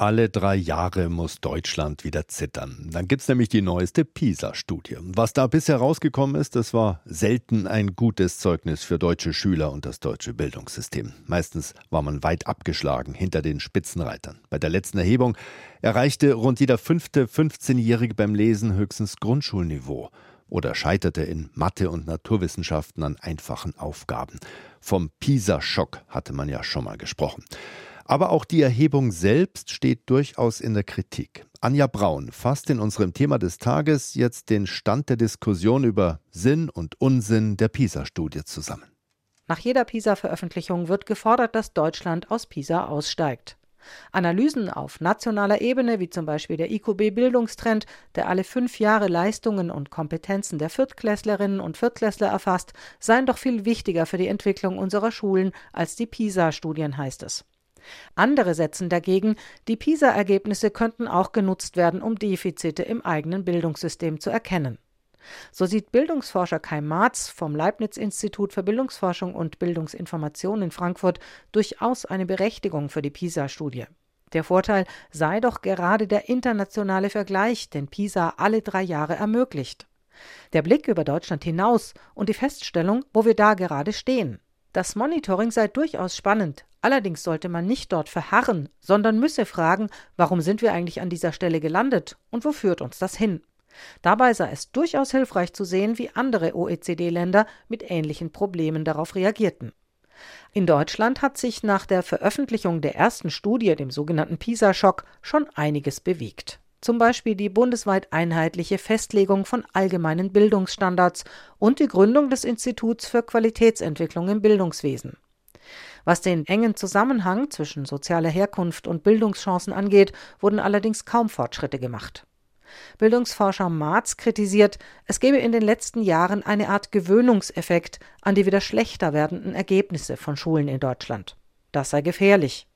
Alle drei Jahre muss Deutschland wieder zittern. Dann gibt es nämlich die neueste PISA-Studie. Was da bisher rausgekommen ist, das war selten ein gutes Zeugnis für deutsche Schüler und das deutsche Bildungssystem. Meistens war man weit abgeschlagen hinter den Spitzenreitern. Bei der letzten Erhebung erreichte rund jeder fünfte 15-Jährige beim Lesen höchstens Grundschulniveau oder scheiterte in Mathe und Naturwissenschaften an einfachen Aufgaben. Vom PISA-Schock hatte man ja schon mal gesprochen. Aber auch die Erhebung selbst steht durchaus in der Kritik. Anja Braun fasst in unserem Thema des Tages jetzt den Stand der Diskussion über Sinn und Unsinn der PISA-Studie zusammen. Nach jeder PISA-Veröffentlichung wird gefordert, dass Deutschland aus PISA aussteigt. Analysen auf nationaler Ebene, wie zum Beispiel der IQB Bildungstrend, der alle fünf Jahre Leistungen und Kompetenzen der Viertklässlerinnen und Viertklässler erfasst, seien doch viel wichtiger für die Entwicklung unserer Schulen als die PISA-Studien, heißt es. Andere setzen dagegen, die PISA-Ergebnisse könnten auch genutzt werden, um Defizite im eigenen Bildungssystem zu erkennen. So sieht Bildungsforscher Kai Marz vom Leibniz-Institut für Bildungsforschung und Bildungsinformation in Frankfurt durchaus eine Berechtigung für die PISA-Studie. Der Vorteil sei doch gerade der internationale Vergleich, den PISA alle drei Jahre ermöglicht. Der Blick über Deutschland hinaus und die Feststellung, wo wir da gerade stehen. Das Monitoring sei durchaus spannend, allerdings sollte man nicht dort verharren, sondern müsse fragen, warum sind wir eigentlich an dieser Stelle gelandet und wo führt uns das hin? Dabei sei es durchaus hilfreich zu sehen, wie andere OECD-Länder mit ähnlichen Problemen darauf reagierten. In Deutschland hat sich nach der Veröffentlichung der ersten Studie, dem sogenannten PISA-Schock, schon einiges bewegt zum Beispiel die bundesweit einheitliche Festlegung von allgemeinen Bildungsstandards und die Gründung des Instituts für Qualitätsentwicklung im Bildungswesen. Was den engen Zusammenhang zwischen sozialer Herkunft und Bildungschancen angeht, wurden allerdings kaum Fortschritte gemacht. Bildungsforscher Marz kritisiert, es gebe in den letzten Jahren eine Art Gewöhnungseffekt an die wieder schlechter werdenden Ergebnisse von Schulen in Deutschland. Das sei gefährlich.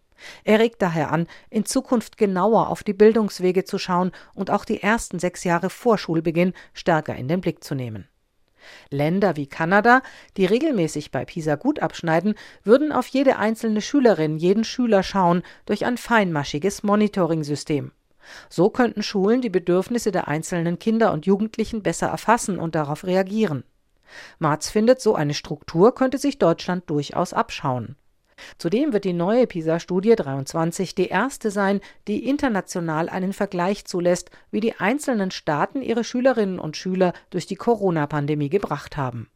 Er regt daher an, in Zukunft genauer auf die Bildungswege zu schauen und auch die ersten sechs Jahre vor Schulbeginn stärker in den Blick zu nehmen. Länder wie Kanada, die regelmäßig bei PISA gut abschneiden, würden auf jede einzelne Schülerin, jeden Schüler schauen durch ein feinmaschiges Monitoring-System. So könnten Schulen die Bedürfnisse der einzelnen Kinder und Jugendlichen besser erfassen und darauf reagieren. Marz findet, so eine Struktur könnte sich Deutschland durchaus abschauen. Zudem wird die neue PISA-Studie 23 die erste sein, die international einen Vergleich zulässt, wie die einzelnen Staaten ihre Schülerinnen und Schüler durch die Corona-Pandemie gebracht haben.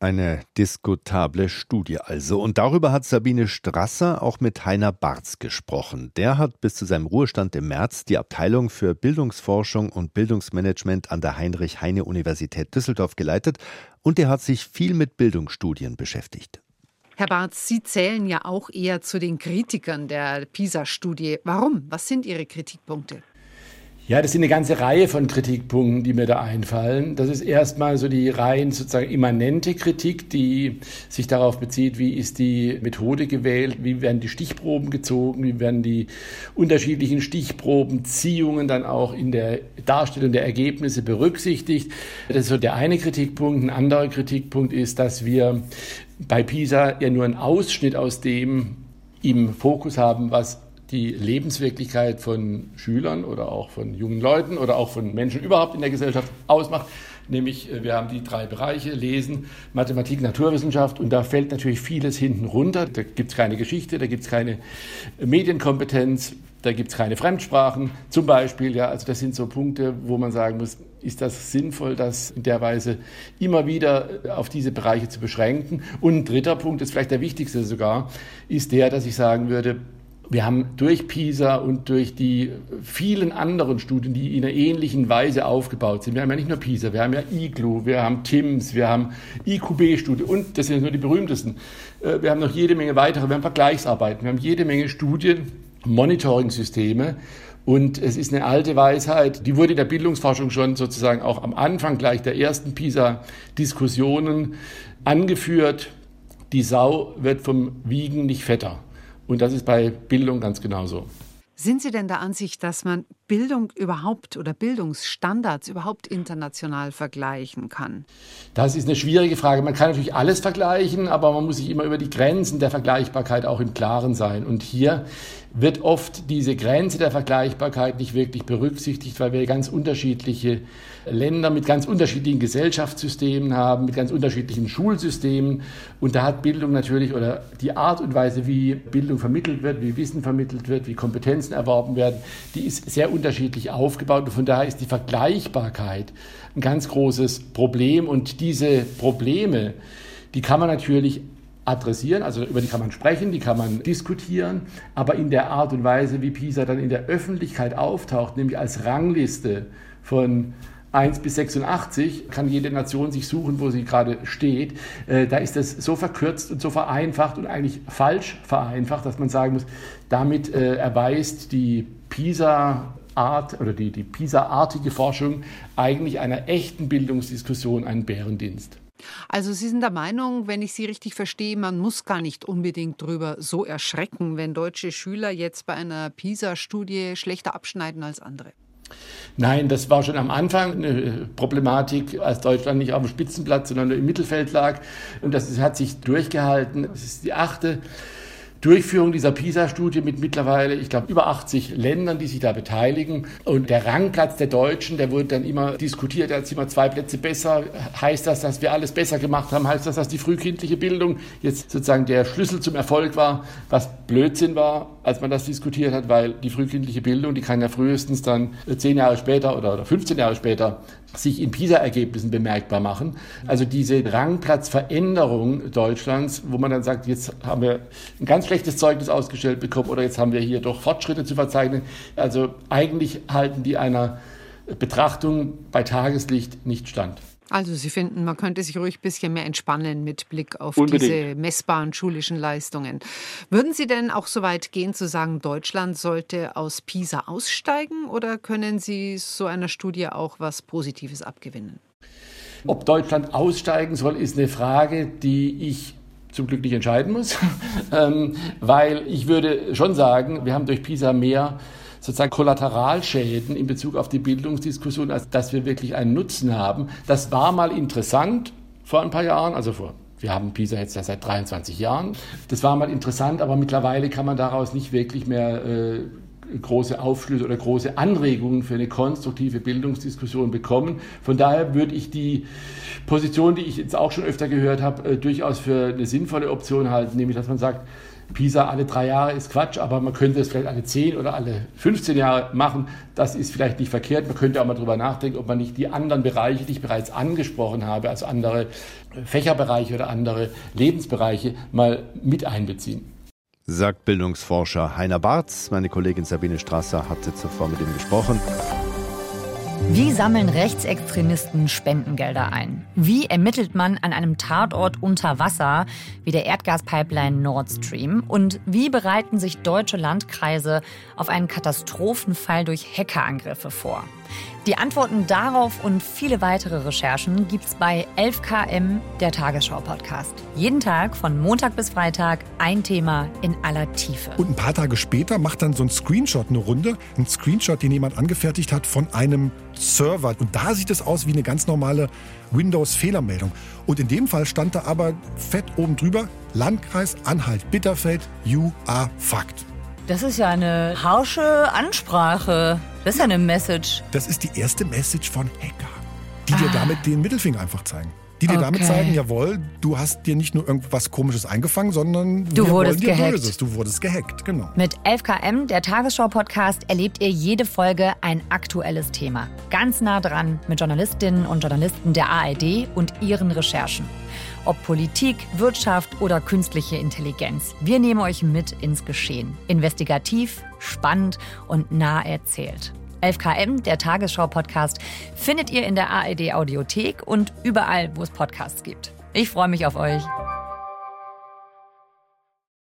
Eine diskutable Studie also. Und darüber hat Sabine Strasser auch mit Heiner Barz gesprochen. Der hat bis zu seinem Ruhestand im März die Abteilung für Bildungsforschung und Bildungsmanagement an der Heinrich-Heine-Universität Düsseldorf geleitet und er hat sich viel mit Bildungsstudien beschäftigt. Herr Barth, Sie zählen ja auch eher zu den Kritikern der PISA-Studie. Warum? Was sind Ihre Kritikpunkte? Ja, das sind eine ganze Reihe von Kritikpunkten, die mir da einfallen. Das ist erstmal so die rein sozusagen immanente Kritik, die sich darauf bezieht, wie ist die Methode gewählt, wie werden die Stichproben gezogen, wie werden die unterschiedlichen Stichprobenziehungen dann auch in der Darstellung der Ergebnisse berücksichtigt. Das ist so der eine Kritikpunkt. Ein anderer Kritikpunkt ist, dass wir bei PISA ja nur einen Ausschnitt aus dem im Fokus haben, was die Lebenswirklichkeit von Schülern oder auch von jungen Leuten oder auch von Menschen überhaupt in der Gesellschaft ausmacht. Nämlich, äh, wir haben die drei Bereiche, Lesen, Mathematik, Naturwissenschaft und da fällt natürlich vieles hinten runter. Da gibt es keine Geschichte, da gibt es keine Medienkompetenz, da gibt es keine Fremdsprachen zum Beispiel. Ja, also das sind so Punkte, wo man sagen muss, ist das sinnvoll, das in der Weise immer wieder auf diese Bereiche zu beschränken. Und ein dritter Punkt, ist vielleicht der wichtigste sogar, ist der, dass ich sagen würde, wir haben durch PISA und durch die vielen anderen Studien, die in einer ähnlichen Weise aufgebaut sind, wir haben ja nicht nur PISA, wir haben ja IGLU, wir haben TIMS, wir haben IQB-Studien und das sind nur die berühmtesten. Äh, wir haben noch jede Menge weitere, wir haben Vergleichsarbeiten, wir haben jede Menge Studien, Monitoring-Systeme und es ist eine alte Weisheit, die wurde in der Bildungsforschung schon sozusagen auch am Anfang gleich der ersten PISA-Diskussionen angeführt. Die Sau wird vom Wiegen nicht fetter. Und das ist bei Bildung ganz genauso. Sind Sie denn der Ansicht, dass man Bildung überhaupt oder Bildungsstandards überhaupt international vergleichen kann? Das ist eine schwierige Frage. Man kann natürlich alles vergleichen, aber man muss sich immer über die Grenzen der Vergleichbarkeit auch im Klaren sein. Und hier wird oft diese Grenze der Vergleichbarkeit nicht wirklich berücksichtigt, weil wir ganz unterschiedliche Länder mit ganz unterschiedlichen Gesellschaftssystemen haben, mit ganz unterschiedlichen Schulsystemen. Und da hat Bildung natürlich oder die Art und Weise, wie Bildung vermittelt wird, wie Wissen vermittelt wird, wie Kompetenzen erworben werden, die ist sehr unterschiedlich aufgebaut. Und von daher ist die Vergleichbarkeit ein ganz großes Problem. Und diese Probleme, die kann man natürlich adressieren, also über die kann man sprechen, die kann man diskutieren, aber in der Art und Weise, wie PISA dann in der Öffentlichkeit auftaucht, nämlich als Rangliste von 1 bis 86 kann jede Nation sich suchen, wo sie gerade steht. Äh, da ist das so verkürzt und so vereinfacht und eigentlich falsch vereinfacht, dass man sagen muss, damit äh, erweist die PISA Art oder die, die PISA-artige Forschung eigentlich einer echten Bildungsdiskussion einen Bärendienst. Also Sie sind der Meinung, wenn ich Sie richtig verstehe, man muss gar nicht unbedingt drüber so erschrecken, wenn deutsche Schüler jetzt bei einer PISA-Studie schlechter abschneiden als andere. Nein, das war schon am Anfang eine Problematik, als Deutschland nicht auf dem Spitzenplatz, sondern nur im Mittelfeld lag. Und das hat sich durchgehalten. Es ist die achte Durchführung dieser PISA-Studie mit mittlerweile, ich glaube, über 80 Ländern, die sich da beteiligen. Und der Rangplatz der Deutschen, der wurde dann immer diskutiert, als immer zwei Plätze besser. Heißt das, dass wir alles besser gemacht haben? Heißt das, dass die frühkindliche Bildung jetzt sozusagen der Schlüssel zum Erfolg war? Was Blödsinn war, als man das diskutiert hat, weil die frühkindliche Bildung, die kann ja frühestens dann zehn Jahre später oder 15 Jahre später sich in PISA-Ergebnissen bemerkbar machen. Also diese Rangplatzveränderung Deutschlands, wo man dann sagt, jetzt haben wir ein ganz schlechtes Zeugnis ausgestellt bekommen oder jetzt haben wir hier doch Fortschritte zu verzeichnen. Also eigentlich halten die einer Betrachtung bei Tageslicht nicht stand. Also Sie finden, man könnte sich ruhig ein bisschen mehr entspannen mit Blick auf Unbedingt. diese messbaren schulischen Leistungen. Würden Sie denn auch so weit gehen zu sagen, Deutschland sollte aus PISA aussteigen oder können Sie so einer Studie auch was Positives abgewinnen? Ob Deutschland aussteigen soll, ist eine Frage, die ich zum Glück nicht entscheiden muss, ähm, weil ich würde schon sagen, wir haben durch PISA mehr sozusagen Kollateralschäden in Bezug auf die Bildungsdiskussion, als dass wir wirklich einen Nutzen haben. Das war mal interessant vor ein paar Jahren, also vor wir haben PISA jetzt ja seit 23 Jahren. Das war mal interessant, aber mittlerweile kann man daraus nicht wirklich mehr äh, große Aufschlüsse oder große Anregungen für eine konstruktive Bildungsdiskussion bekommen. Von daher würde ich die Position, die ich jetzt auch schon öfter gehört habe, äh, durchaus für eine sinnvolle Option halten, nämlich dass man sagt, PISA alle drei Jahre ist Quatsch, aber man könnte es vielleicht alle zehn oder alle 15 Jahre machen. Das ist vielleicht nicht verkehrt. Man könnte auch mal darüber nachdenken, ob man nicht die anderen Bereiche, die ich bereits angesprochen habe, also andere Fächerbereiche oder andere Lebensbereiche, mal mit einbeziehen. Sagt Bildungsforscher Heiner Barz. Meine Kollegin Sabine Strasser hatte zuvor mit ihm gesprochen. Wie sammeln Rechtsextremisten Spendengelder ein? Wie ermittelt man an einem Tatort unter Wasser wie der Erdgaspipeline Nord Stream? Und wie bereiten sich deutsche Landkreise auf einen Katastrophenfall durch Hackerangriffe vor? Die Antworten darauf und viele weitere Recherchen gibt's bei 11KM, der Tagesschau-Podcast. Jeden Tag von Montag bis Freitag ein Thema in aller Tiefe. Und ein paar Tage später macht dann so ein Screenshot eine Runde. Ein Screenshot, den jemand angefertigt hat von einem Server. Und da sieht es aus wie eine ganz normale Windows-Fehlermeldung. Und in dem Fall stand da aber fett oben drüber: Landkreis Anhalt-Bitterfeld, you are fucked. Das ist ja eine harsche Ansprache. Das ist ja eine Message. Das ist die erste Message von Hacker, die ah. dir damit den Mittelfinger einfach zeigen. Die dir okay. damit zeigen, jawohl, du hast dir nicht nur irgendwas Komisches eingefangen, sondern du wurdest gehackt. Böses. Du wurdest gehackt, genau. Mit 11KM, der Tagesschau-Podcast, erlebt ihr jede Folge ein aktuelles Thema. Ganz nah dran mit Journalistinnen und Journalisten der ARD und ihren Recherchen. Ob Politik, Wirtschaft oder künstliche Intelligenz. Wir nehmen euch mit ins Geschehen. Investigativ, spannend und nah erzählt. 11KM, der Tagesschau-Podcast, findet ihr in der ARD Audiothek und überall, wo es Podcasts gibt. Ich freue mich auf euch.